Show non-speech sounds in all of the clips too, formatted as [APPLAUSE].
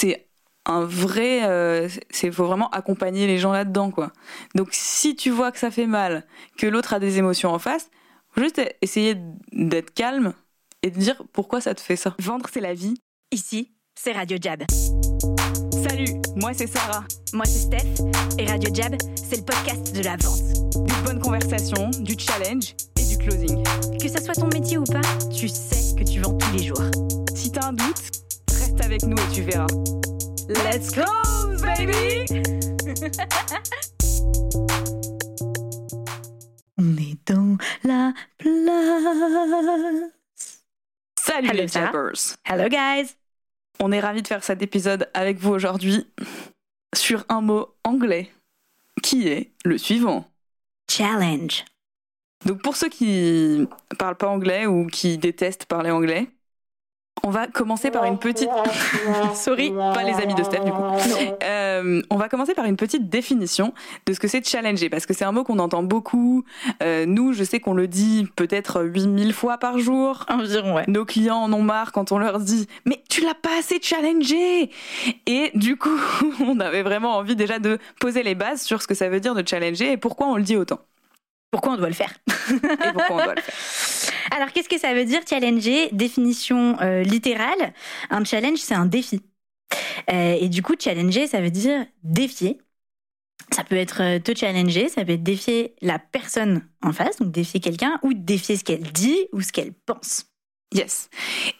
c'est un vrai, euh, c'est faut vraiment accompagner les gens là-dedans quoi. Donc si tu vois que ça fait mal, que l'autre a des émotions en face, faut juste essayer d'être calme et de dire pourquoi ça te fait ça. Vendre c'est la vie. Ici, c'est Radio Jab. Salut, moi c'est Sarah. Moi c'est Steph et Radio Jab, c'est le podcast de la vente. Des bonnes conversations, du challenge et du closing. Que ça soit ton métier ou pas, tu sais que tu vends tous les jours. Si t'as un doute, reste avec nous et tu verras. Let's go, baby! [LAUGHS] On est dans la place. Salut Hello, les. Jabbers! Hello guys. On est ravis de faire cet épisode avec vous aujourd'hui sur un mot anglais qui est le suivant. Challenge. Donc pour ceux qui parlent pas anglais ou qui détestent parler anglais, on va commencer par une petite... [LAUGHS] Sorry, pas les amis de Steph du coup. Euh, on va commencer par une petite définition de ce que c'est challenger, parce que c'est un mot qu'on entend beaucoup. Euh, nous, je sais qu'on le dit peut-être 8000 fois par jour. Environ, ouais. Nos clients en ont marre quand on leur dit mais tu l'as pas assez challengé et du coup [LAUGHS] on avait vraiment envie déjà de poser les bases sur ce que ça veut dire de challenger et pourquoi on le dit autant Pourquoi on doit le faire et pourquoi on doit le faire. [LAUGHS] Alors, qu'est-ce que ça veut dire challenger Définition euh, littérale. Un challenge, c'est un défi. Euh, et du coup, challenger, ça veut dire défier. Ça peut être euh, te challenger, ça peut être défier la personne en face, donc défier quelqu'un, ou défier ce qu'elle dit ou ce qu'elle pense. Yes.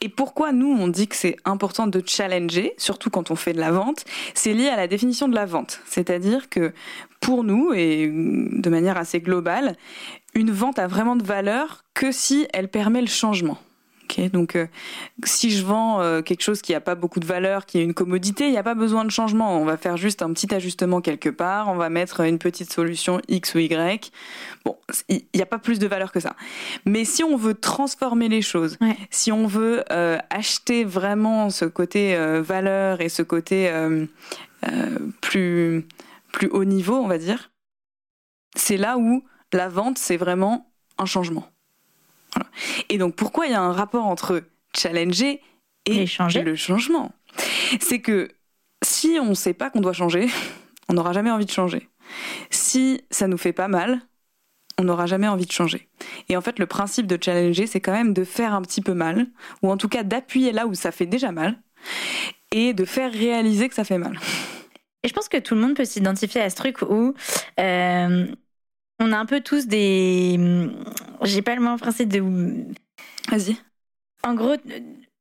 Et pourquoi nous on dit que c'est important de challenger, surtout quand on fait de la vente, c'est lié à la définition de la vente. C'est-à-dire que pour nous, et de manière assez globale, une vente a vraiment de valeur que si elle permet le changement. Ok, donc euh, si je vends euh, quelque chose qui n'a pas beaucoup de valeur, qui est une commodité, il n'y a pas besoin de changement. On va faire juste un petit ajustement quelque part, on va mettre une petite solution X ou Y. Bon, il n'y a pas plus de valeur que ça. Mais si on veut transformer les choses, Ouais. si on veut euh, acheter vraiment ce côté valeur et ce côté plus, plus haut niveau, on va dire, c'est là où la vente, c'est vraiment un changement. Voilà. Et donc, pourquoi il y a un rapport entre challenger et le changement? C'est que si on ne sait pas qu'on doit changer, on n'aura jamais envie de changer. Si ça nous fait pas mal, on n'aura jamais envie de changer. Et en fait, le principe de challenger, c'est quand même de faire un petit peu mal, ou en tout cas d'appuyer là où ça fait déjà mal, et de faire réaliser que ça fait mal. Et je pense que tout le monde peut s'identifier à ce truc où euh, on a un peu tous des. J'ai pas le mot en français de. Vas-y. En gros,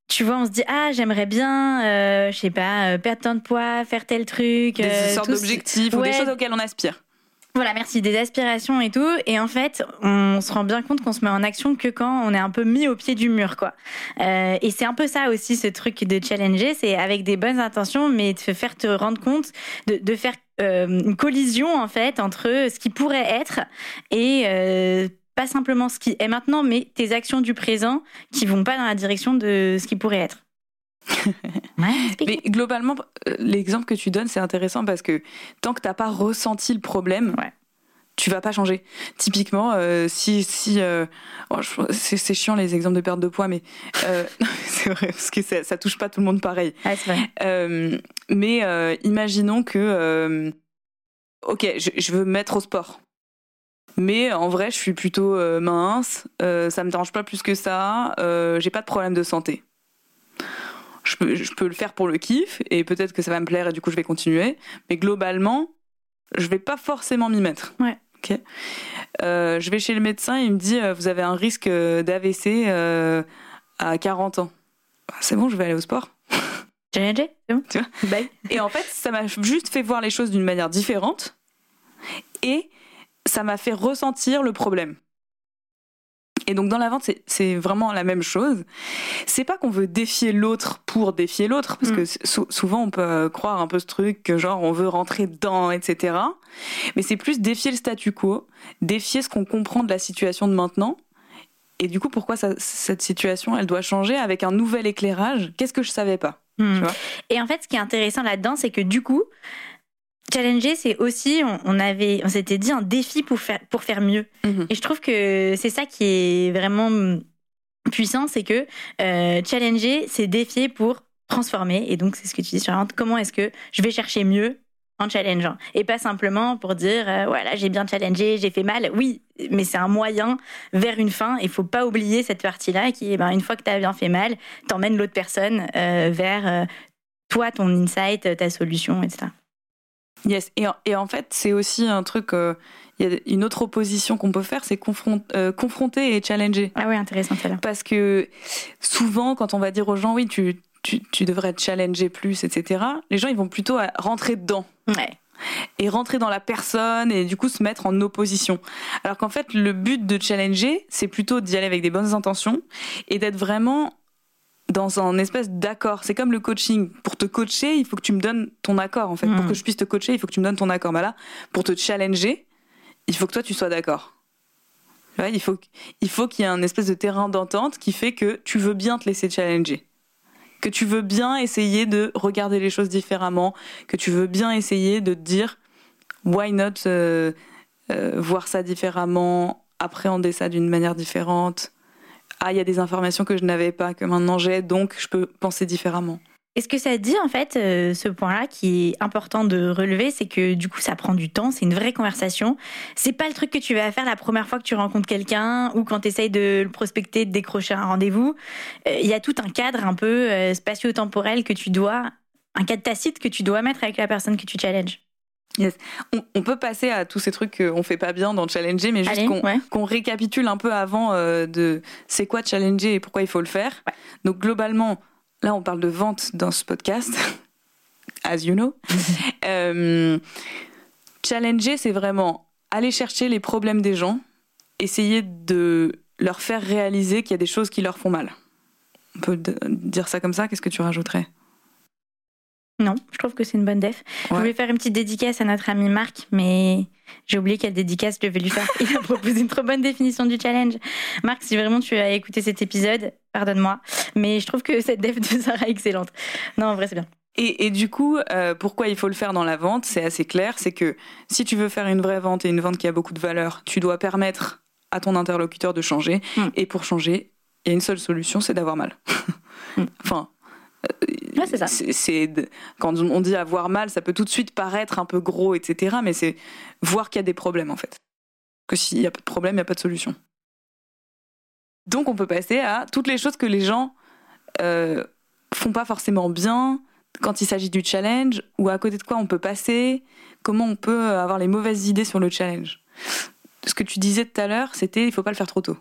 tu vois, on se dit ah j'aimerais bien, euh, je sais pas, euh, perdre tant de poids, faire tel truc. Des euh, sortes tous- d'objectifs ou des choses auxquelles on aspire. Voilà, merci, des aspirations et tout. Et en fait, on se rend bien compte qu'on se met en action que quand on est un peu mis au pied du mur, quoi. Euh, et c'est un peu ça aussi, ce truc de challenger, c'est avec des bonnes intentions, mais de faire te rendre compte, de, faire euh, une collision, en fait, entre ce qui pourrait être et euh, pas simplement ce qui est maintenant, mais tes actions du présent qui vont pas dans la direction de ce qui pourrait être. [LAUGHS] Mais globalement, euh, l'exemple que tu donnes, c'est intéressant parce que tant que t'as pas ressenti le problème, Ouais. tu vas pas changer. Typiquement, euh, si si euh, oh, c'est c'est chiant les exemples de perte de poids, mais euh, [LAUGHS] c'est vrai parce que ça, ça touche pas tout le monde pareil. Ah, c'est vrai. Mais euh, imaginons que, euh, ok, je, je veux me mettre au sport. Mais en vrai, je suis plutôt euh, mince, euh, ça me dérange pas plus que ça, euh, j'ai pas de problème de santé. Je peux, je peux le faire pour le kiff et peut-être que ça va me plaire et du coup je vais continuer. Mais globalement, je vais pas forcément m'y mettre. Ouais. Ok. Euh, je vais chez le médecin il me dit euh, vous avez un risque euh, d'AVC euh, à 40 ans. Bah, c'est bon, je vais aller au sport. [LAUGHS] Challenger, c'est bon Tu vois Bye. [LAUGHS] Et en fait, ça m'a juste fait voir les choses d'une manière différente et ça m'a fait ressentir le problème. Et donc dans la vente, c'est- vraiment la même chose. C'est pas qu'on veut défier l'autre pour défier l'autre, parce Mm. que sou- souvent on peut croire un peu ce truc que genre on veut rentrer dedans, etc. Mais c'est plus défier le statu quo, défier ce qu'on comprend de la situation de maintenant. Et du coup, pourquoi ça- cette situation, elle doit changer avec un nouvel éclairage? Qu'est-ce que je savais pas? Vois? Et en fait, ce qui est intéressant là-dedans, c'est que du coup, challenger, c'est aussi, on, on avait, on s'était dit un défi pour faire, pour faire mieux. Mhm. Et je trouve que c'est ça qui est vraiment puissant, c'est que euh, challenger, c'est défier pour transformer. Et donc, c'est ce que tu dis sur comment est-ce que je vais chercher mieux en challengeant? Et pas simplement pour dire euh, voilà j'ai bien challengé j'ai fait mal oui mais c'est un moyen vers une fin il faut pas oublier cette partie là qui est ben, une fois que tu as bien fait mal t'emmènes l'autre personne euh, vers toi ton insight ta solution etc yes et en, et en fait c'est aussi un truc il y a une autre opposition qu'on peut faire, c'est confronter et challenger. Ah oui, intéressant celle-là. Parce que souvent, quand on va dire aux gens, oui, tu, tu, tu devrais te challenger plus, etc., les gens, ils vont plutôt rentrer dedans. Ouais et rentrer dans la personne et du coup se mettre en opposition. Alors qu'en fait, le but de challenger, c'est plutôt d'y aller avec des bonnes intentions et d'être vraiment dans un espèce d'accord. C'est comme le coaching. Pour te coacher, il faut que tu me donnes ton accord en fait. Pour mm. que je puisse te coacher, il faut que tu me donnes ton accord. Bah là, pour te challenger, il faut que toi tu sois d'accord. il faut, il faut qu'il y ait un espèce de terrain d'entente qui fait que tu veux bien te laisser challenger que tu veux bien essayer de regarder les choses différemment, que tu veux bien essayer de te dire why not euh, euh, voir ça différemment, appréhender ça d'une manière différente. Ah, il y a des informations que je n'avais pas, que maintenant j'ai, donc je peux penser différemment. Et ce que ça dit, en fait, euh, ce point-là qui est important de relever, c'est que du coup, ça prend du temps, c'est une vraie conversation. C'est pas le truc que tu vas faire la première fois que tu rencontres quelqu'un ou quand tu essayes de le prospecter, de décrocher un rendez-vous. Euh, il y a tout un cadre un peu euh, spatio-temporel que tu dois, un cadre tacite que tu dois mettre avec la personne que tu challenges. Yes. On, peut passer à tous ces trucs qu'on fait pas bien dans Challenger, mais juste qu'on récapitule un peu avant de c'est quoi Challenger et pourquoi il faut le faire. Donc globalement, là on parle de vente dans ce podcast, [LAUGHS] as you know. [LAUGHS] Euh, challenger, c'est vraiment aller chercher les problèmes des gens, essayer de leur faire réaliser qu'il y a des choses qui leur font mal. On peut dire ça comme ça, qu'est-ce que tu rajouterais? Non, je trouve que c'est une bonne def. Je voulais faire une petite dédicace à notre ami Marc, mais j'ai oublié quelle dédicace je devais lui faire. Il a proposé une trop bonne définition du challenge. Marc, si vraiment tu as écouté cet épisode, pardonne-moi, mais je trouve que cette def de Sarah est excellente. Non, en vrai, c'est bien. Et, du coup, euh, pourquoi il faut le faire dans la vente C'est assez clair, c'est que si tu veux faire une vraie vente et une vente qui a beaucoup de valeur, tu dois permettre à ton interlocuteur de changer. Hmm. Et pour changer, il y a une seule solution, c'est d'avoir mal. Hmm. [LAUGHS] enfin, c'est quand on dit avoir mal, ça peut tout de suite paraître un peu gros, etc. Mais c'est voir qu'il y a des problèmes en fait. Que s'il n'y a pas de problème, il n'y a pas de solution. Donc on peut passer à toutes les choses que les gens euh, font pas forcément bien quand il s'agit du challenge ou à côté de quoi on peut passer, comment on peut avoir les mauvaises idées sur le challenge. Ce que tu disais tout à l'heure, c'était il faut pas le faire trop tôt.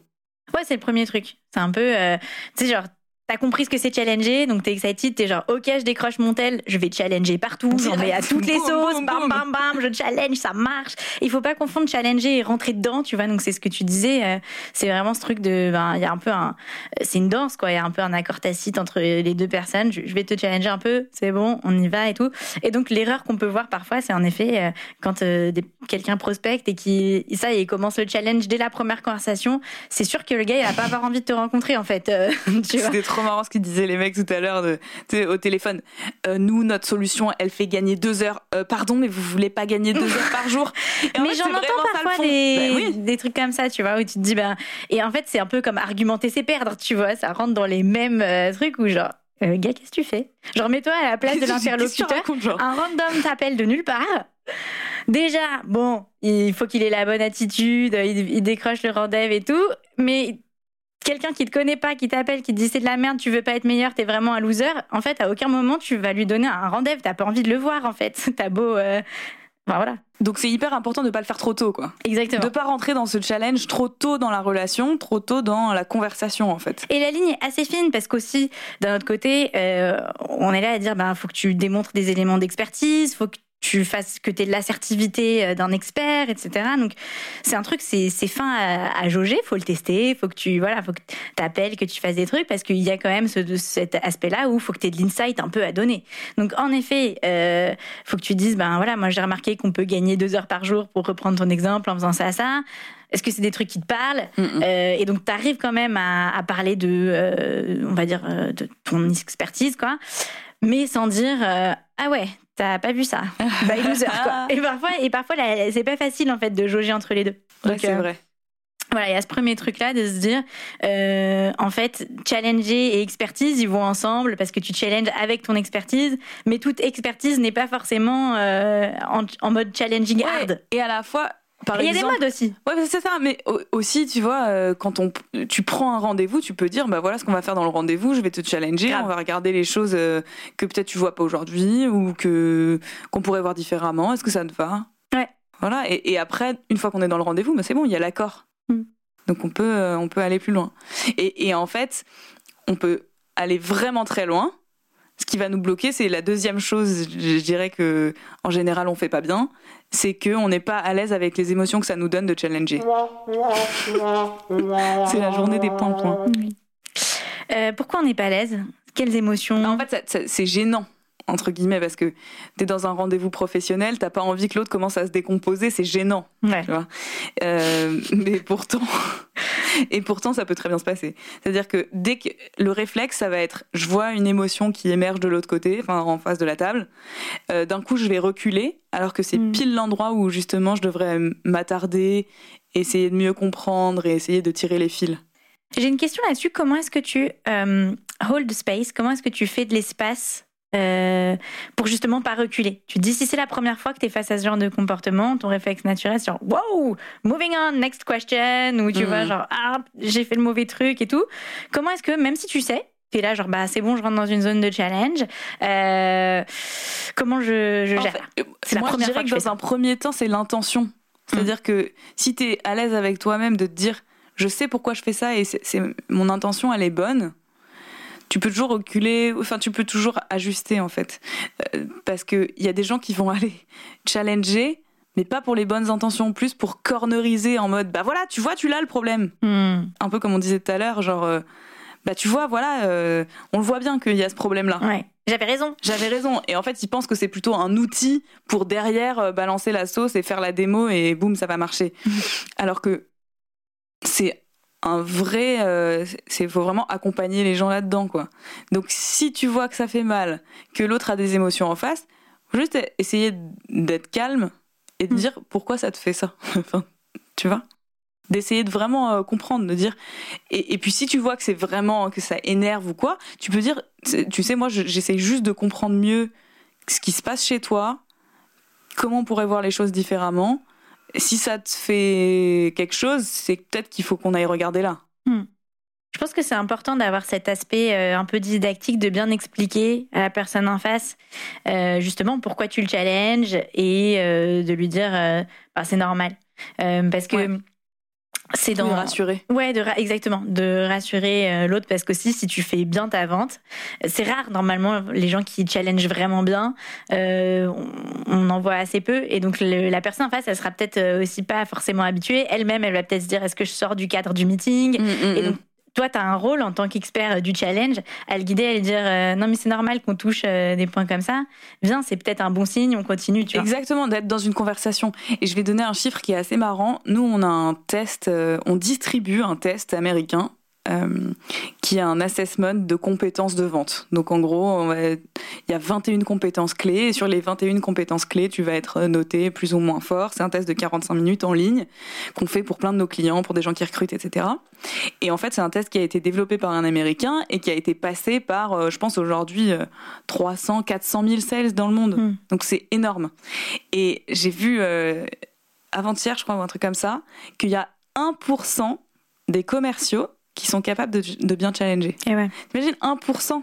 Ouais, c'est le premier truc. C'est un peu, euh, tu sais, genre, T'as compris ce que c'est challenger, donc t'es excited, t'es genre ok je décroche mon tel, je vais challenger partout, [LAUGHS] j'en mets à toutes les sauces, bam bam bam, je challenge, ça marche. Il faut pas confondre challenger et rentrer dedans, tu vois. Donc c'est ce que tu disais, euh, c'est vraiment ce truc de, ben il y a un peu un, c'est une danse quoi, il y a un peu un accord tacite entre les deux personnes. Je, vais te challenger un peu, c'est bon, on y va et tout. Et donc l'erreur qu'on peut voir parfois, c'est en effet euh, quand euh, quelqu'un prospecte et qui ça il commence le challenge dès la première conversation, c'est sûr que le gars il va pas avoir envie de te rencontrer en fait. [LAUGHS] tu vois trop marrant ce qu'ils disaient les mecs tout à l'heure au téléphone. Euh, nous, notre solution, elle fait gagner deux heures. Euh, pardon, mais vous voulez pas gagner deux heures par jour? Mais j'en entends parfois des, bah des trucs comme ça, tu vois, où tu te dis, ben, et en fait, c'est un peu comme argumenter, c'est perdre, tu vois, ça rentre dans les mêmes euh, trucs où genre, gars, qu'est-ce que tu fais? Genre, mets-toi à la place [LAUGHS] de l'interlocuteur. Un random t'appelle de nulle part. Déjà, bon, il faut qu'il ait la bonne attitude, il, il décroche le rendez-vous et tout, mais quelqu'un qui te connaît pas, qui t'appelle, qui te dit c'est de la merde, tu veux pas être meilleur, t'es vraiment un loser, en fait, à aucun moment tu vas lui donner un rendez-vous, t'as pas envie de le voir, en fait. [LAUGHS] T'as beau. Euh, voilà. Donc c'est hyper important de pas le faire trop tôt, quoi. Exactement. De pas rentrer dans ce challenge trop tôt dans la relation, trop tôt dans la conversation, en fait. Et la ligne est assez fine parce qu'aussi, d'un autre côté, euh, on est là à dire, ben, faut que tu démontres des éléments d'expertise, faut que tu fasses que tu aies de l'assertivité euh, d'un expert, etc. Donc c'est un truc, c'est fin à, à jauger, faut le tester, faut que tu voilà, faut que t'appelles, que tu fasses des trucs parce qu'il y a quand même ce, cet aspect-là où faut que tu aies de l'insight un peu à donner. Donc en effet, euh, faut que tu dises ben voilà, moi j'ai remarqué qu'on peut gagner deux heures par jour pour reprendre ton exemple en faisant ça ça. Est-ce que c'est des trucs qui te parlent? Euh, Et donc, tu arrives quand même à, à parler de, euh, on va dire, de ton expertise, quoi. Mais sans dire, ah ouais, T'as pas vu ça By loser, quoi. Et parfois, et parfois c'est pas facile, en fait, de jauger entre les deux. c'est euh, vrai. voilà, il y a ce premier truc-là de se dire, euh, en fait, challenger et expertise, ils vont ensemble parce que tu challenges avec ton expertise, mais toute expertise n'est pas forcément euh, en, mode challenging hard. Et à la fois, il y a des modes aussi. Ouais, c'est ça. Mais aussi, tu vois, euh, quand on, tu prends un rendez-vous, tu peux dire, bah voilà ce qu'on va faire dans le rendez-vous. Je vais te challenger. On va regarder les choses que peut-être tu vois pas aujourd'hui ou que qu'on pourrait voir différemment. Est-ce que ça te va? Ouais. Voilà. Et, et après, une fois qu'on est dans le rendez-vous, bah c'est bon, il y a l'accord. Mm. Donc on peut, euh, on peut aller plus loin. Et, en fait, on peut aller vraiment très loin. Ce qui va nous bloquer, c'est la deuxième chose, je dirais que en général on fait pas bien, c'est qu'on n'est pas à l'aise avec les émotions que ça nous donne de challenger. c'est la journée des points points. Euh, pourquoi on n'est pas à l'aise? Quelles émotions? En fait, c'est gênant entre guillemets, parce que tu es dans un rendez-vous professionnel, t'as pas envie que l'autre commence à se décomposer, c'est gênant. Euh, [LAUGHS] mais pourtant, [LAUGHS] et pourtant, ça peut très bien se passer. C'est-à-dire que dès que le réflexe, ça va être, je vois une émotion qui émerge de l'autre côté, enfin en face de la table, euh, d'un coup, je vais reculer, alors que c'est mm. pile l'endroit où justement je devrais m'attarder, essayer de mieux comprendre et essayer de tirer les fils. J'ai une question là-dessus. Comment est-ce que tu euh, hold space Comment est-ce que tu fais de l'espace euh, pour justement pas reculer. Tu te dis si c'est la première fois que tu es face à ce genre de comportement, ton réflexe naturel c'est genre wow, moving on, next question ou tu vois mm. genre ah, j'ai fait le mauvais truc et tout. Comment est-ce que même si tu sais tu es là, genre, bah, c'est bon, je rentre dans une zone de challenge. Euh, comment je, je gère C'est la première fois que, dans un premier temps, c'est l'intention. C'est-à-dire mm. que si tu es à l'aise avec toi-même de te dire, je sais pourquoi je fais ça et c'est mon intention, elle est bonne, tu peux toujours reculer, enfin tu peux toujours ajuster en fait, euh, parce que il y a des gens qui vont [LAUGHS] aller challenger, mais pas pour les bonnes intentions, plus pour corneriser en mode bah voilà, tu vois, tu l'as le problème, hmm. un peu comme on disait tout à l'heure, genre euh, bah tu vois, voilà, euh, on le voit bien qu'il y a ce problème là. Ouais. J'avais raison. J'avais raison. Et en fait, ils pensent que c'est plutôt un outil pour derrière balancer la sauce et faire la démo et boum, ça va marcher. [LAUGHS] Alors que c'est un vrai euh, c'est faut vraiment accompagner les gens là-dedans quoi. Donc si tu vois que ça fait mal, que l'autre a des émotions en face, juste essayer d'être calme et de mm. dire pourquoi ça te fait ça. [LAUGHS] enfin, tu vois? D'essayer de vraiment euh, comprendre, de dire et, puis si tu vois que c'est vraiment que ça énerve ou quoi, tu peux dire tu sais moi j'essaie juste de comprendre mieux ce qui se passe chez toi, comment on pourrait voir les choses différemment si ça te fait quelque chose, c'est peut-être qu'il faut qu'on aille regarder là. Hmm. Je pense que c'est important d'avoir cet aspect euh, un peu didactique, de bien expliquer à la personne en face euh, justement pourquoi tu le challenges et euh, de lui dire bah, c'est normal. parce que c'est dans rassurer. Ouais, de exactement, de rassurer euh, l'autre parce qu'aussi si tu fais bien ta vente, c'est rare normalement les gens qui challenge vraiment bien, euh, on, en voit assez peu et donc la personne en face, elle sera peut-être euh, aussi pas forcément habituée. Elle-même, elle va peut-être se dire est-ce que je sors du cadre du meeting? Mm, mm, et donc mm toi, tu as un rôle en tant qu'expert du challenge à le guider, à lui dire euh, non, mais c'est normal qu'on touche euh, des points comme ça. Viens, c'est peut-être un bon signe, on continue. Tu Exactement, d'être dans une conversation. Et je vais donner un chiffre qui est assez marrant. Nous, on a un test, euh, on distribue un test américain euh, qui a un assessment de compétences de vente. Donc en gros, il y a 21 compétences clés et sur les 21 compétences clés, tu vas être noté plus ou moins fort. C'est un test de 45 minutes en ligne qu'on fait pour plein de nos clients, pour des gens qui recrutent, etc. Et en fait, c'est un test qui a été développé par un Américain et qui a été passé par, euh, je pense aujourd'hui, 300, 400 000 sales dans le monde. Hmm. Donc c'est énorme. Et j'ai vu euh, avant-hier, je crois, ou un truc comme ça, qu'il y a 1% des commerciaux qui sont capables de, bien challenger. Et ouais. Imagine 1%.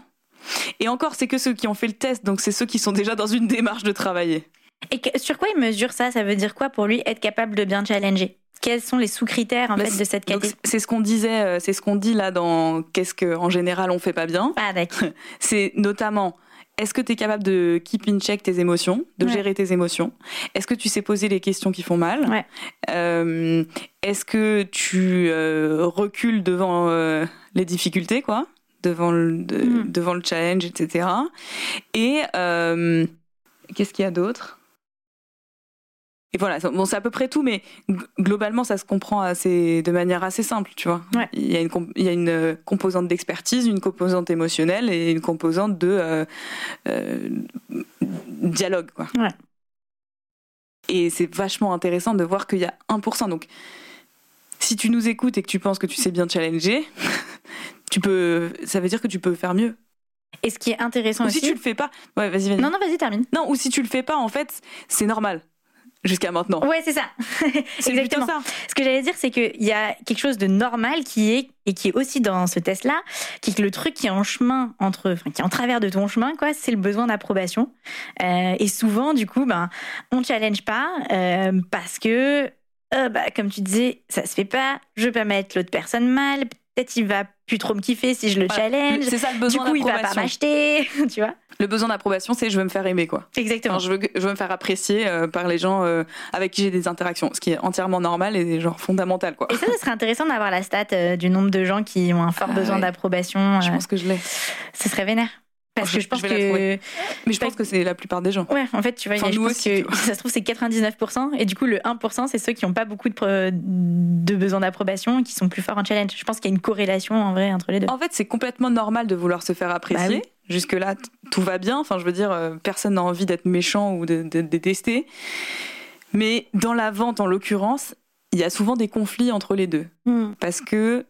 Et encore, c'est que ceux qui ont fait le test, donc c'est ceux qui sont déjà dans une démarche de travailler. Et sur quoi il mesure ça? Ça veut dire quoi pour lui être capable de bien challenger? Quels sont les sous-critères en bah, fait de cette catégorie C'est ce qu'on disait, euh, c'est ce qu'on dit là dans qu'est-ce que en général on fait pas bien? Ah [LAUGHS] c'est notamment est-ce que tu es capable de keep in check tes émotions, de gérer tes émotions? Est-ce que tu sais poser les questions qui font mal? Ouais. euh, Est-ce que tu euh, recules devant euh, les difficultés, quoi? Devant le, mm. devant le challenge, etc. Et euh, qu'est-ce qu'il y a d'autre? Et voilà, bon, c'est à peu près tout, mais globalement, ça se comprend assez, de manière assez simple, tu vois. Il, y a une, il y a une euh, composante d'expertise, une composante émotionnelle et une composante de euh, euh, dialogue, quoi. Ouais. Et c'est vachement intéressant de voir qu'il y a 1%. Donc, si tu nous écoutes et que tu penses que tu sais bien challenger, [LAUGHS] tu peux, ça veut dire que tu peux faire mieux. Et ce qui est intéressant Ou aussi. si tu le fais pas, ouais, vas-y, vas-y. Non, non, vas-y, termine. Non, ou si tu le fais pas, en fait, c'est normal. Jusqu'à maintenant. Ouais, c'est ça. [LAUGHS] exactement. ça. Ce que j'allais dire, c'est qu'il y a quelque chose de normal qui est, et qui est aussi dans ce test-là, qui est que le truc qui est en chemin entre, enfin, qui est en travers de ton chemin, quoi, c'est le besoin d'approbation. Euh, et souvent, du coup, ben, on challenge pas, euh, parce que, euh, bah, comme tu disais, ça se fait pas, je peux pas mettre l'autre personne mal, peut-être il va plus trop me kiffer si je le Voilà. challenge. C'est ça le Du besoin coup, il va pas d'approbation. m'acheter, [LAUGHS] tu vois. Le besoin d'approbation, c'est je veux me faire aimer, quoi. Exactement. Enfin, je, veux, je veux me faire apprécier euh, par les gens euh, avec qui j'ai des interactions, ce qui est entièrement normal et genre fondamental, quoi. Et ça, ce serait intéressant d'avoir la stat euh, du nombre de gens qui ont un fort Ah besoin ouais. d'approbation. Je pense que je l'ai. Ce serait vénère. Parce Je- que je pense je que. Mais je pense que c'est la plupart des gens. Ouais, en fait, tu vois, il y a- Enfin, je pense aussi, que ça se trouve, c'est 99%. Et du coup, le 1%, c'est ceux qui n'ont pas beaucoup de, pre- de besoin d'approbation, qui sont plus forts en challenge. Je pense qu'il y a une corrélation en vrai entre les deux. En fait, c'est complètement normal de vouloir se faire apprécier. Bah oui. Jusque-là, tout va bien. Enfin, je veux dire, euh, personne n'a envie d'être méchant ou de- de- de détester. Mais dans la vente, en l'occurrence, il y a souvent des conflits entre les deux. Hmm. Parce que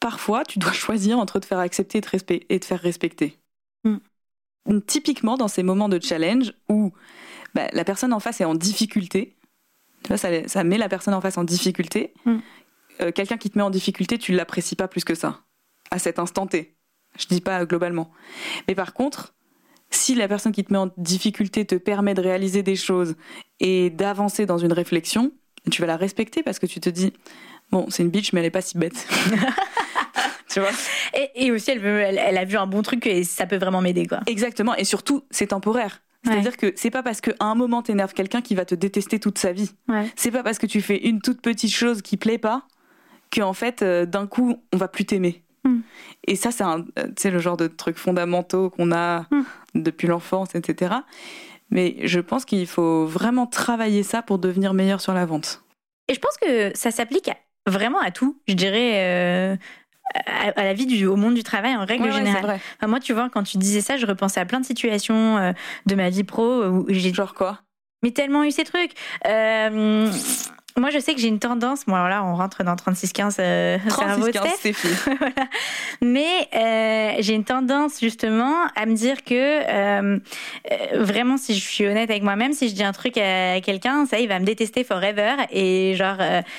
parfois, tu dois [LAUGHS] choisir entre te faire accepter et te, respect- et te faire respecter. Mm. Typiquement, dans ces moments de challenge où bah, la personne en face est en difficulté, tu vois, ça, ça met la personne en face en difficulté. Mm. Euh, Quelqu'un qui te met en difficulté, tu l'apprécies pas plus que ça, à cet instant T. Je dis pas globalement. Mais par contre, si la personne qui te met en difficulté te permet de réaliser des choses et d'avancer dans une réflexion, tu vas la respecter parce que tu te dis bon, c'est une bitch, mais elle est pas si bête. [LAUGHS] tu vois? Et, et aussi, elle, veut, elle, elle a vu un bon truc et ça peut vraiment m'aider, quoi. Exactement. Et surtout, c'est temporaire. C'est-à-dire que c'est pas parce qu'à un moment t'énerves quelqu'un qui va te détester toute sa vie. Ouais. C'est pas parce que tu fais une toute petite chose qui plaît pas qu'en fait, euh, d'un coup, on va plus t'aimer. Mm. Et ça, c'est euh, le genre de trucs fondamentaux qu'on a Mm. depuis l'enfance, etc. Mais je pense qu'il faut vraiment travailler ça pour devenir meilleur sur la vente. Et je pense que ça s'applique vraiment à tout, je dirais, euh, à, à la vie, du, au monde du travail en règle Ouais, générale. Enfin, moi, tu vois, quand tu disais ça, je repensais à plein de situations euh, de ma vie pro où j'ai Genre quoi? Mais tellement eu ces trucs. Euh, moi, je sais que j'ai une tendance. Bon, alors là, on rentre dans 36-15 euh, cerveau 36 de 15 Steph. Stéphie. Voilà. Mais euh, j'ai une tendance justement à me dire que euh, euh, vraiment, si je suis honnête avec moi-même, si je dis un truc à quelqu'un, ça, il va me détester forever. Et genre,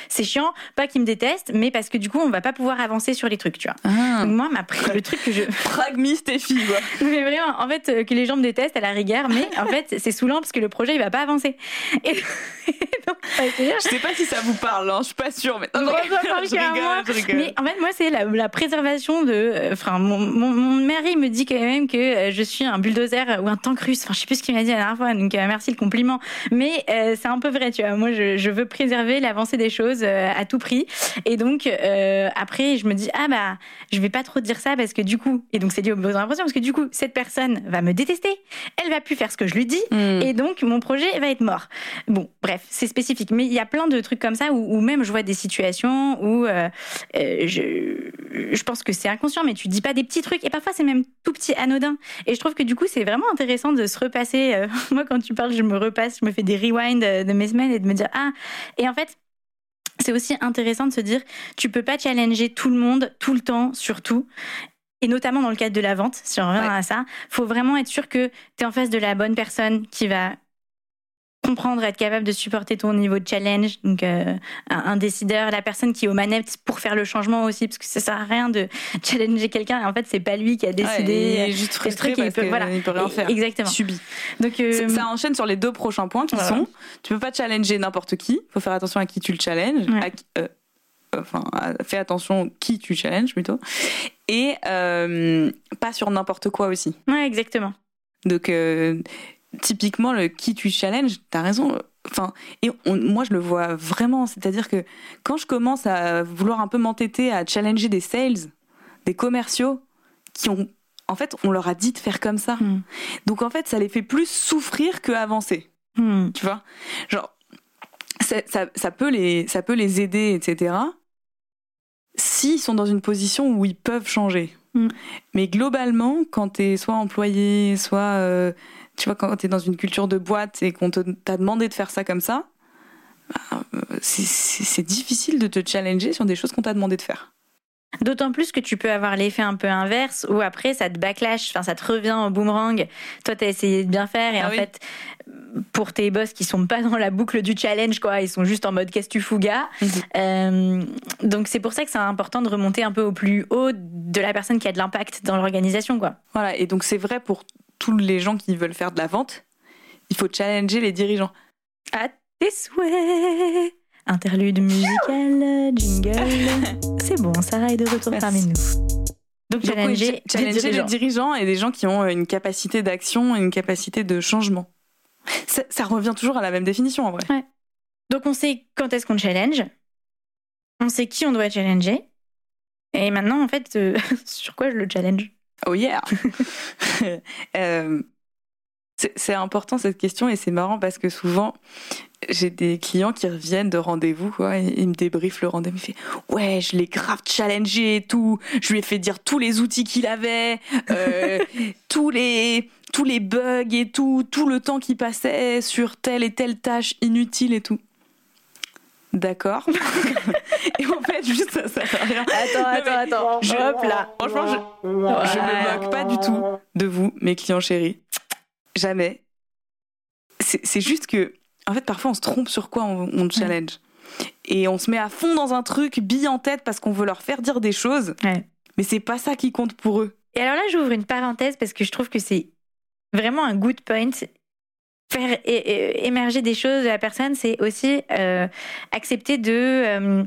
c'est chiant, pas qu'il me déteste, mais parce que du coup, on va pas pouvoir avancer sur les trucs, tu vois. Ah, Donc moi, ma le truc que je [LAUGHS] Pragmi Stéphie, quoi. [LAUGHS] mais vraiment, en fait, que les gens me détestent à la rigueur, mais en fait, c'est saoulant parce que le projet, il va pas avancer. Et [LAUGHS] donc, sais pas si ça vous parle, hein, je suis pas sûre, mais. Bon, ça parle je qu'à rigole, moi. je rigole. Mais en fait, moi, c'est la, la préservation de. euh, Enfin, mon, mon, mon mari me dit quand même que euh, je suis un bulldozer ou un tank russe. Enfin, je sais plus ce qu'il m'a dit la dernière fois, donc euh, merci le compliment. Mais euh, c'est un peu vrai, tu vois. Moi, je, je veux préserver l'avancée des choses euh, à tout prix. Et donc, après, je me dis, ah bah, je vais pas trop dire ça parce que du coup. Et donc, c'est lié aux besoins d'impression parce que du coup, cette personne va me détester. Elle va plus faire ce que je lui dis. Hmm. Et donc, mon projet va être mort. Bon, bref, c'est spécifique. Mais il y a plein de trucs comme ça où, où même je vois des situations où euh, euh, je, je pense que c'est inconscient, mais tu dis pas des petits trucs. Et parfois, c'est même tout petit, anodin. Et je trouve que du coup, c'est vraiment intéressant de se repasser. euh, [LAUGHS] moi, quand tu parles, je me repasse, je me fais des rewinds de mes semaines et de me dire Ah, et en fait, c'est aussi intéressant de se dire tu peux pas challenger tout le monde tout le temps sur tout. Et notamment dans le cadre de la vente, si on revient Ouais. à ça, faut vraiment être sûr que tu es en face de la bonne personne qui va comprendre, être capable de supporter ton niveau de challenge, donc euh, un, décideur, la personne qui est aux manettes pour faire le changement aussi, parce que ça sert à rien de [LAUGHS] challenger quelqu'un. Et en fait, c'est pas lui qui a Ouais, décidé. il est juste ce frustré il parce peut- qu'il voilà. peut rien faire. Exactement. Il subit. Donc, euh, Ça- enchaîne sur les deux prochains points qui Voilà. sont tu peux pas challenger n'importe qui, faut faire attention à qui tu le challenges, Ouais. à qui- euh, enfin fais attention qui tu challenges plutôt, et euh, pas sur n'importe quoi aussi. ouais, exactement. Donc euh, typiquement le qui tu challenges, t'as raison. Enfin et on- moi je le vois vraiment, c'est-à-dire que quand je commence à vouloir un peu m'entêter à challenger des sales, des commerciaux qui ont en fait on leur a dit de faire comme ça. Hmm. Donc en fait ça les fait plus souffrir que avancer Hmm. tu vois? Genre ça, ça peut les ça peut les aider etc s'ils sont dans une position où ils peuvent changer Mm. mais globalement quand t'es soit employé soit euh, tu vois quand t'es dans une culture de boîte et qu'on t'a demandé de faire ça comme ça bah, c'est difficile de te challenger sur des choses qu'on t'a demandé de faire. D'autant plus que tu peux avoir l'effet un peu inverse où après ça te backlash, enfin ça te revient en boomerang. Toi t'as essayé de bien faire et ah en fait pour tes boss qui sont pas dans la boucle du challenge quoi, ils sont juste en mode qu'est-ce que tu fous gars. Mhm. Euh, donc c'est pour ça que c'est important de remonter un peu au plus haut de la personne qui a de l'impact dans l'organisation quoi. Voilà et donc c'est vrai pour tous les gens qui veulent faire de la vente, il faut challenger les dirigeants. À tes souhaits. Interlude musical, jingle. [LAUGHS] C'est bon, Sarah est de retour parmi nous. Donc, challenger, les, dirigeants. et des gens qui ont une capacité d'action et une capacité de changement. Ça, revient toujours à la même définition en vrai. Donc on sait quand est-ce qu'on challenge, on sait qui on doit challenger, et maintenant en fait, euh, [LAUGHS] sur quoi je le challenge? Oh yeah [LAUGHS] euh, C'est important cette question et c'est marrant parce que souvent j'ai des clients qui reviennent de rendez-vous, quoi, et ils me débriefent le rendez-vous. Ils font Ouais, je l'ai grave challengé et tout. Je lui ai fait dire tous les outils qu'il avait, euh, [LAUGHS] tous les tous les bugs et tout, tout le temps qu'il passait sur telle et telle tâche inutile et tout. D'accord. [LAUGHS] et en fait, juste ça, ça fait rien. Attends, attends, attends. Je, Hop là. Franchement, je, ne me moque pas du tout de vous, mes clients chéris. Jamais. C'est juste que en fait, parfois, on se trompe sur quoi on, challenge. Et on se met à fond dans un truc, bille en tête, parce qu'on veut leur faire dire des choses. Mais c'est pas ça qui compte pour eux. Et alors là, j'ouvre une parenthèse parce que je trouve que c'est vraiment un good point faire émerger des choses de la personne, c'est aussi euh, accepter de euh,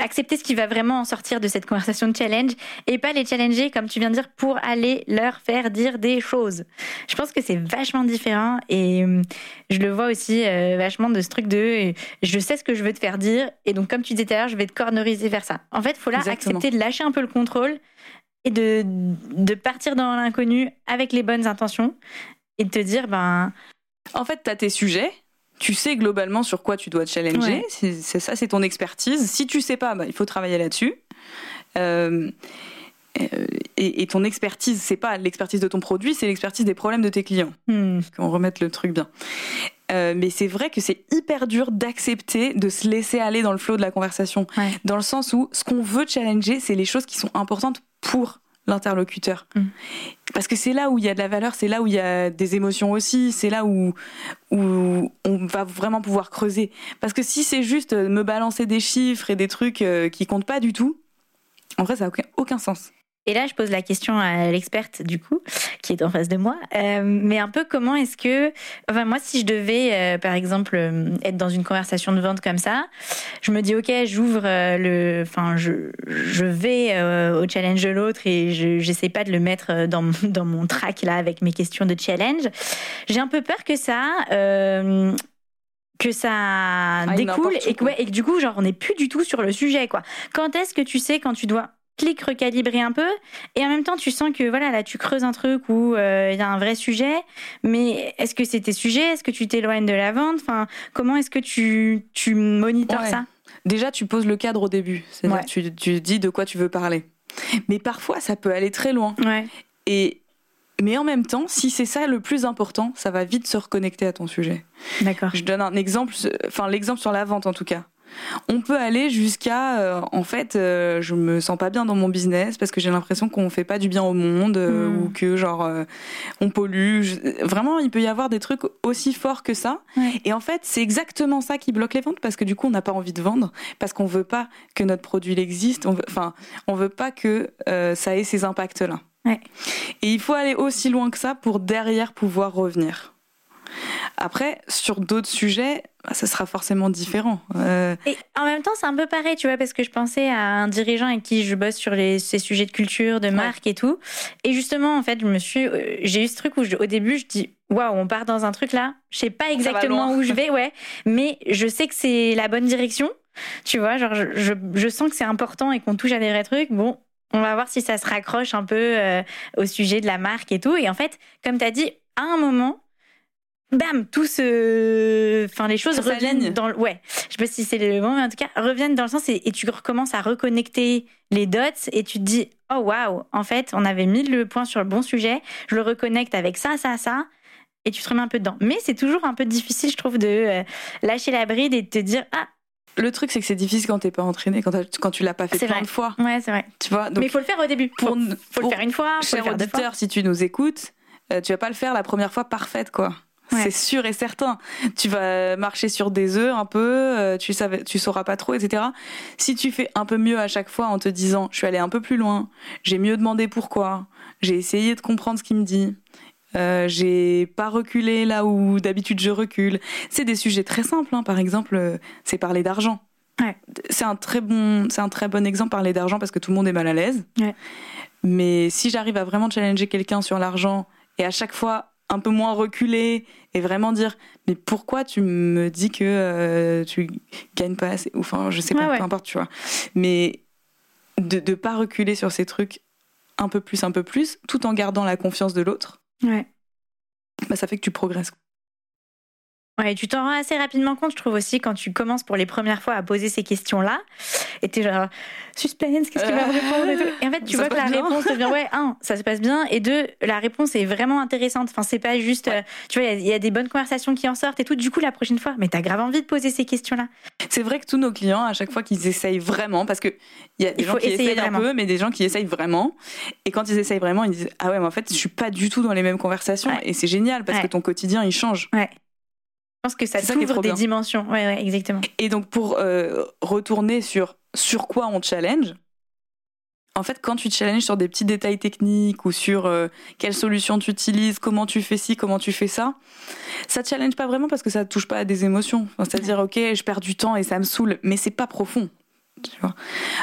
accepter ce qui va vraiment en sortir de cette conversation de challenge et pas les challenger comme tu viens de dire pour aller leur faire dire des choses. Je pense que c'est vachement différent et euh, je le vois aussi vachement de ce truc de je sais ce que je veux te faire dire et donc comme tu disais tout à l'heure, je vais te corneriser vers ça. En fait, il faut là accepter de lâcher un peu le contrôle et de, de partir dans l'inconnu avec les bonnes intentions et de te dire ben en fait, tu as tes sujets, tu sais globalement sur quoi tu dois te challenger. C'est ça, c'est ton expertise. Si tu sais pas, bah, il faut travailler là-dessus. Euh, euh, et, ton expertise, c'est pas l'expertise de ton produit, c'est l'expertise des problèmes de tes clients. Hmm. Qu'on remette le truc bien. Euh, mais c'est vrai que c'est hyper dur d'accepter de se laisser aller dans le flot de la conversation. Dans le sens où ce qu'on veut challenger, c'est les choses qui sont importantes pour l'interlocuteur. Mm. Parce que c'est là où il y a de la valeur, c'est là où il y a des émotions aussi, c'est là où, où on va vraiment pouvoir creuser. Parce que si c'est juste me balancer des chiffres et des trucs euh, qui comptent pas du tout, en vrai, ça n'a aucun, aucun sens. Et là, je pose la question à l'experte, du coup, qui est en face de moi. Euh, mais un peu, comment est-ce que. Enfin, moi, si je devais, euh, par exemple, euh, être dans une conversation de vente comme ça, je me dis, OK, j'ouvre le. Enfin, je, je vais au challenge de l'autre et je n'essaie pas de le mettre dans, [LAUGHS] dans mon track, là, avec mes questions de challenge. J'ai un peu peur que ça que ça découle et que, ouais, et que du coup genre on n'est plus du tout sur le sujet quoi. Quand est-ce que tu sais quand tu dois clic recalibrer un peu. Et en même temps tu sens que voilà là tu creuses un truc où euh, il y a un vrai sujet. Mais est-ce que c'est tes sujets? Est-ce que tu t'éloignes de la vente? Enfin comment est-ce que tu tu monitores ça? Déjà tu poses le cadre au début. C'est-à-dire tu, tu dis de quoi tu veux parler. Mais parfois ça peut aller très loin. Et mais en même temps, si c'est ça le plus important, ça va vite se reconnecter à ton sujet. D'accord. Je donne un exemple, enfin l'exemple sur la vente en tout cas. On peut aller jusqu'à, euh, en fait, euh, je me sens pas bien dans mon business parce que j'ai l'impression qu'on fait pas du bien au monde euh, hmm. ou que genre on pollue. Vraiment, il peut y avoir des trucs aussi forts que ça. Et en fait, c'est exactement ça qui bloque les ventes parce que du coup, on n'a pas envie de vendre parce qu'on veut pas que notre produit existe. enfin, on veut pas que ça ait ces impacts-là. Et il faut aller aussi loin que ça pour derrière pouvoir revenir. Après, sur d'autres sujets, bah, ça sera forcément différent. Euh, et en même temps, c'est un peu pareil, tu vois, parce que je pensais à un dirigeant avec qui je bosse sur les, ces sujets de culture, de marque et tout. Et justement, en fait, je me suis, euh, j'ai eu ce truc où au début, je dis, waouh, on part dans un truc là. Je sais pas exactement où je vais, ouais, mais je sais que c'est la bonne direction. Tu vois, genre, je, je, sens que c'est important et qu'on touche à des vrais trucs. Bon, on va voir si ça se raccroche un peu euh, au sujet de la marque et tout. Et en fait, comme tu as dit, à un moment, bam, tout ce, enfin, les choses reviennent dans le, ouais, je sais pas si c'est le moment, mais en tout cas, reviennent dans le sens et, tu recommences à reconnecter les dots et tu te dis, oh waouh, en fait, on avait mis le point sur le bon sujet, je le reconnecte avec ça, ça, ça. et tu te remets un peu dedans. Mais c'est toujours un peu difficile, je trouve, de euh, lâcher la bride et de te dire ah. Le truc, c'est que c'est difficile quand t'es pas entraîné, quand, quand tu l'as pas fait plein vrai. de fois. Ouais, c'est vrai. Tu vois. Mais il faut le faire au début. Pour, faut, faut le faire une fois. Cher auditeur, si tu nous écoutes, euh, tu vas pas le faire la première fois parfaite, quoi. Ouais. C'est sûr et certain. Tu vas marcher sur des œufs un peu, euh, tu savais, tu sauras pas trop, etc. Si tu fais un peu mieux à chaque fois en te disant, je suis allé un peu plus loin, j'ai mieux demandé pourquoi, j'ai essayé de comprendre ce qu'il me dit, euh, j'ai pas reculé là où d'habitude je recule. C'est des sujets très simples. Hein. Par exemple, euh, c'est parler d'argent. Ouais. C'est un très bon, c'est un très bon exemple parler d'argent parce que tout le monde est mal à l'aise. Ouais. Mais si j'arrive à vraiment challenger quelqu'un sur l'argent et à chaque fois un peu moins reculer et vraiment dire mais pourquoi tu me dis que euh, tu gagnes pas assez? Ou enfin je sais pas ouais. peu importe tu vois mais de de pas reculer sur ces trucs un peu plus un peu plus tout en gardant la confiance de l'autre Ouais. bah ça fait que tu progresses Ouais, tu t'en rends assez rapidement compte, je trouve aussi, quand tu commences pour les premières fois à poser ces questions-là. Et t'es genre, suspense, qu'est-ce qu'il va me répondre et, tout. et en fait, tu Ça vois que la bien. réponse devient, ouais, un, ça se passe bien. Et deux, la réponse est vraiment intéressante. Enfin, c'est pas juste, euh, tu vois, il y a- il y, a des bonnes conversations qui en sortent et tout. Du coup, la prochaine fois, mais t'as grave envie de poser ces questions-là. c'est vrai que tous nos clients à chaque fois qu'ils essayent vraiment parce que il y a des Il gens qui essayent vraiment. un peu mais des gens qui essayent vraiment et quand ils essayent vraiment ils disent ah ouais mais en fait je suis pas du tout dans les mêmes conversations Ouais. et c'est génial parce Ouais. que ton quotidien il change Je pense que ça t'ouvre des bien. dimensions. Ouais, ouais, exactement. Et donc pour euh, retourner sur sur quoi on challenge, en fait quand tu challenges sur des petits détails techniques ou sur euh, quelle solution tu utilises, comment tu fais ci, comment tu fais ça, ça te challenge pas vraiment parce que ça touche pas à des émotions. Enfin, C'est-à-dire ok je perds du temps et ça me saoule, mais c'est pas profond. Tu vois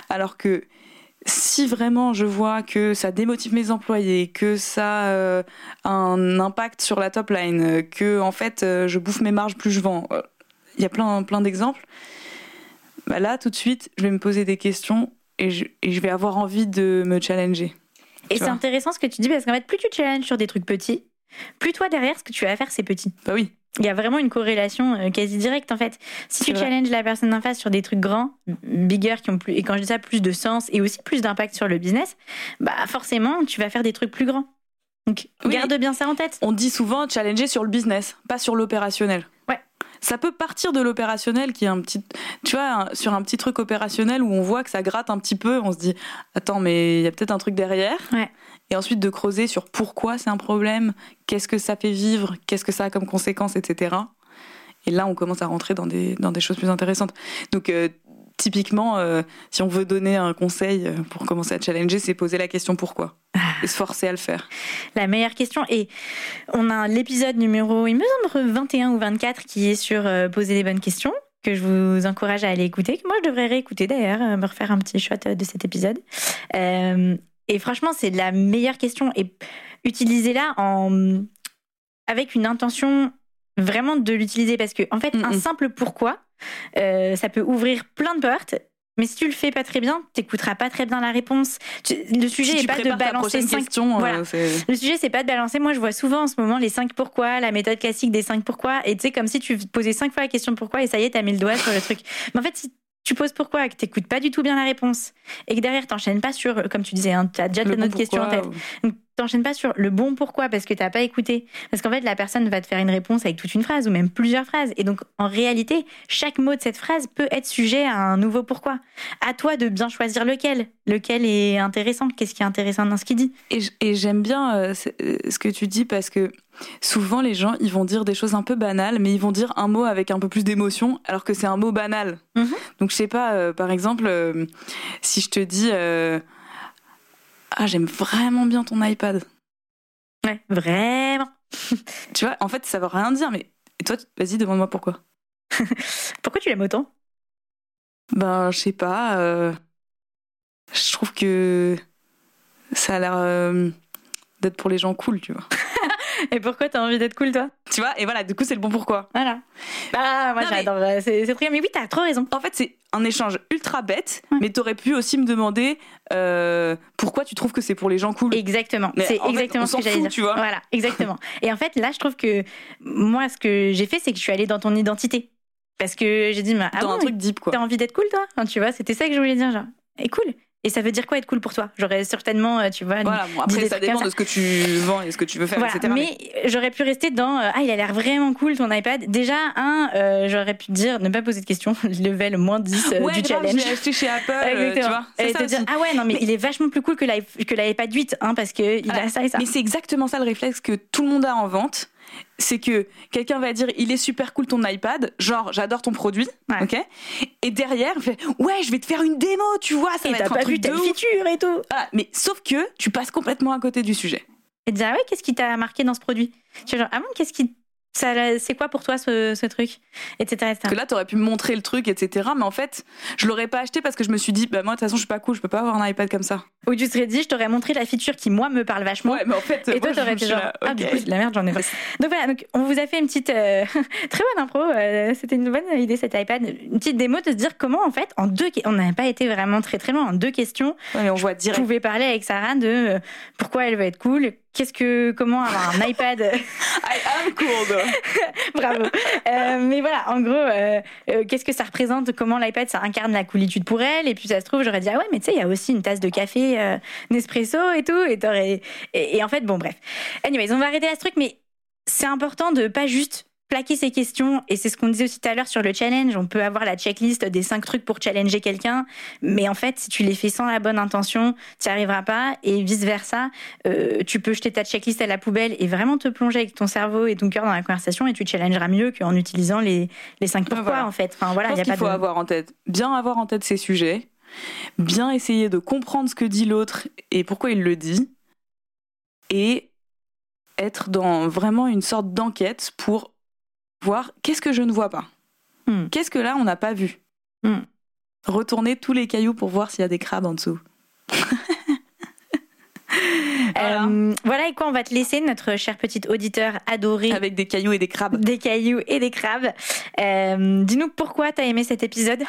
Alors que si vraiment je vois que ça démotive mes employés, que ça euh, a un impact sur la top line, euh, que en fait euh, je bouffe mes marges plus je vends, euh, il y a plein plein d'exemples. Bah là tout de suite je vais me poser des questions et je, et je vais avoir envie de me challenger. Et c'est intéressant ce que tu dis parce qu'en fait, plus tu challenges sur des trucs petits, plus toi derrière, ce que tu vas faire, c'est petit. Bah oui. Il y a vraiment une corrélation euh, quasi directe en fait. Si tu vrai. challenges la personne d'en face sur des trucs grands, bigger, qui ont plus, et quand je dis ça, plus de sens et aussi plus d'impact sur le business, bah forcément, tu vas faire des trucs plus grands. Donc Oui. garde bien ça en tête. On dit souvent challenger sur le business, pas sur l'opérationnel. Ouais. Ça peut partir de l'opérationnel qui est un petit, tu vois, sur un petit truc opérationnel où on voit que ça gratte un petit peu, on se dit, attends, mais il y a peut-être un truc derrière. Ouais. Et ensuite de creuser sur pourquoi c'est un problème, qu'est-ce que ça fait vivre, qu'est-ce que ça a comme conséquences, etc. Et là, on commence à rentrer dans des, dans des choses plus intéressantes. Donc, euh, typiquement, euh, si on veut donner un conseil euh, pour commencer à challenger, c'est poser la question pourquoi. [LAUGHS] Et se forcer à le faire. La meilleure question. Et on a l'épisode numéro, il me semble, 21 ou 24 qui est sur euh, poser les bonnes questions que je vous encourage à aller écouter, que moi je devrais réécouter d'ailleurs, me refaire un petit shot de cet épisode. Euh, et franchement, c'est la meilleure question. Et utilisez-la en... avec une intention vraiment de l'utiliser parce que, en fait, un Mm-mm. simple pourquoi, euh, ça peut ouvrir plein de portes. Mais si tu le fais pas très bien, t'écouteras pas très bien la réponse. Tu- Le sujet n'est pas de balancer cinq question, euh, voilà. le sujet, c'est pas de balancer. Moi, je vois souvent en ce moment les 5 pourquoi, la méthode classique des 5 pourquoi. Et tu sais, comme si tu posais 5 fois la question pourquoi et ça y est, t'as mis le doigt sur le truc. Mais en fait, si tu poses pourquoi que t'écoutes pas du tout bien la réponse et que derrière t'enchaînes pas sur, comme tu disais, hein, t'as déjà le une bon autre question en tête. ou- t'enchaînes pas sur le bon pourquoi parce que t'as pas écouté. Parce qu'en fait, la personne va te faire une réponse avec toute une phrase ou même plusieurs phrases. Et donc, en réalité, chaque mot de cette phrase peut être sujet à un nouveau pourquoi. À toi de bien choisir lequel. Lequel est intéressant? Qu'est-ce qui est intéressant dans ce qu'il dit? Et, j'aime bien euh, euh, ce que tu dis parce que souvent les gens ils vont dire des choses un peu banales, mais ils vont dire un mot avec un peu plus d'émotion, alors que c'est un mot banal. Mhm. Donc je sais pas, euh, par exemple, si je te dis euh, ah j'aime vraiment bien ton iPad, Ouais, vraiment. [LAUGHS] tu vois, en fait ça veut rien dire, mais et toi vas-y demande-moi pourquoi. [LAUGHS] Pourquoi tu l'aimes autant? Ben je sais pas, euh, je trouve que ça a l'air euh, d'être pour les gens cool, tu vois. Et pourquoi t'as envie d'être cool, toi? Tu vois, et voilà, du coup c'est le bon pourquoi. Voilà. Bah, moi Non, mais- j'adore. euh, C'est très bien. Mais oui, t'as trop raison. En fait, c'est un échange ultra bête, Ouais. mais t'aurais pu aussi me demander euh, pourquoi tu trouves que c'est pour les gens cool. Exactement. C'est fait, exactement on ce que j'allais dire. tu vois. Voilà, exactement. Et en fait, là, je trouve que moi, ce que j'ai fait, c'est que je suis allée dans ton identité. Parce que j'ai dit, mais, ah Dans bon, un truc deep, quoi. t'as envie d'être cool, toi? Enfin, Tu vois, c'était ça que je voulais dire. Genre, et cool. Et ça veut dire quoi être cool pour toi? J'aurais certainement, euh, tu vois. Voilà, bon, après, ça dépend de ce que tu vends et ce que tu veux faire, etc. Mais, j'aurais pu rester dans euh, Ah, il a l'air vraiment cool ton iPad. Déjà, un, euh, j'aurais pu dire ne pas poser de questions, [LAUGHS] level moins 10 ouais, du grave, challenge. J'ai acheté chez Apple, tu vois. Et te dire Ah ouais, non, mais, il est vachement plus cool que l'iPad 8, hein, parce qu'il il a ça et ça. Mais c'est exactement ça le réflexe que tout le monde a en vente c'est que quelqu'un va dire il est super cool ton iPad, genre j'adore ton produit, ok? Et derrière, il fait ouais, je vais te faire une démo, tu vois, ça et va être un pas truc vu de feature et tout. mais sauf que tu passes complètement à côté du sujet. Et dire ah ouais, qu'est-ce qui t'a marqué dans ce produit? Tu genre ah bon, qu'est-ce qui c'est quoi pour toi ce, truc etc., Que là, t'aurais pu me montrer le truc, etc. Mais en fait, je l'aurais pas acheté parce que je me suis dit, bah moi, de toute façon, je suis pas cool, je peux pas avoir un iPad comme ça. Ou tu serais dit, je t'aurais montré la feature qui, moi, me parle vachement. Ouais, mais en fait, et toi, t'aurais été genre, ah, du coup, la merde, j'en ai pas. Donc voilà, donc, on vous a fait une petite, euh, [LAUGHS] très bonne impro. Euh, c'était une bonne idée, cet iPad. Une petite démo de se dire comment, en fait, en deux, on n'a pas été vraiment très, très loin, en deux questions. Ouais, mais on voit direct. Pouvez parler avec Sarah de euh, pourquoi elle veut être cool, qu'est-ce que, comment avoir un iPad? [LAUGHS] I am cool, [LAUGHS] Bravo. Euh, mais voilà, en gros, euh, euh, qu'est-ce que ça représente? Comment l'iPad, ça incarne la coolitude pour elle? Et puis ça se trouve, j'aurais dit, ah ouais, mais tu sais, il y a aussi une tasse de café Nespresso et tout. Et, et, et en fait, bon, bref. Anyways, on va arrêter à ce truc, mais c'est important de pas juste plaquer ces questions, et c'est ce qu'on disait aussi tout à l'heure sur le challenge, on peut avoir la checklist des cinq trucs pour challenger quelqu'un, mais en fait, si tu les fais sans la bonne intention, tu n'y arriveras pas, et vice-versa, euh, tu peux jeter ta checklist à la poubelle et vraiment te plonger avec ton cerveau et ton cœur dans la conversation, et tu challengeras mieux qu'en utilisant les, les cinq pourquoi, en fait. Enfin, voilà, il qu'il faut avoir en tête, bien avoir en tête ces sujets, bien essayer de comprendre ce que dit l'autre et pourquoi il le dit, et être dans vraiment une sorte d'enquête pour voir qu'est-ce que je ne vois pas. Hmm. Qu'est-ce que là on n'a pas vu. Hmm. Retourner tous les cailloux pour voir s'il y a des crabes en dessous. [LAUGHS] Euh, voilà. et quoi, on va te laisser, notre cher petit auditeur adoré. Avec des cailloux et des crabes. Des cailloux et des crabes. Euh, dis-nous pourquoi t'as aimé cet épisode.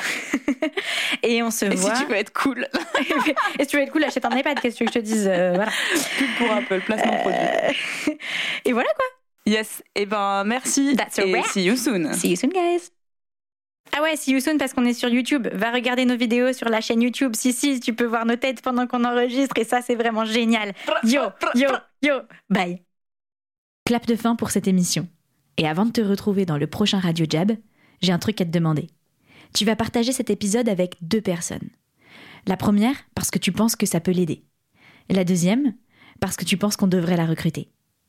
[LAUGHS] et on se et voit. si tu veux être cool. [LAUGHS] et si tu veux être cool, achète un iPad, qu'est-ce que je te dise euh, Voilà. Pub pour Apple, placement produit. et voilà quoi. Yes, et eh ben merci. That's a et see you soon. See you soon, guys. Ah ouais, see you soon parce qu'on est sur YouTube. Va regarder nos vidéos sur la chaîne YouTube. Si, si, tu peux voir nos têtes pendant qu'on enregistre et ça, c'est vraiment génial. Yo, yo, yo, bye. Clap de fin pour cette émission. Et avant de te retrouver dans le prochain Radio Jab, j'ai un truc à te demander. Tu vas partager cet épisode avec deux personnes. La première, parce que tu penses que ça peut l'aider. La deuxième, parce que tu penses qu'on devrait la recruter.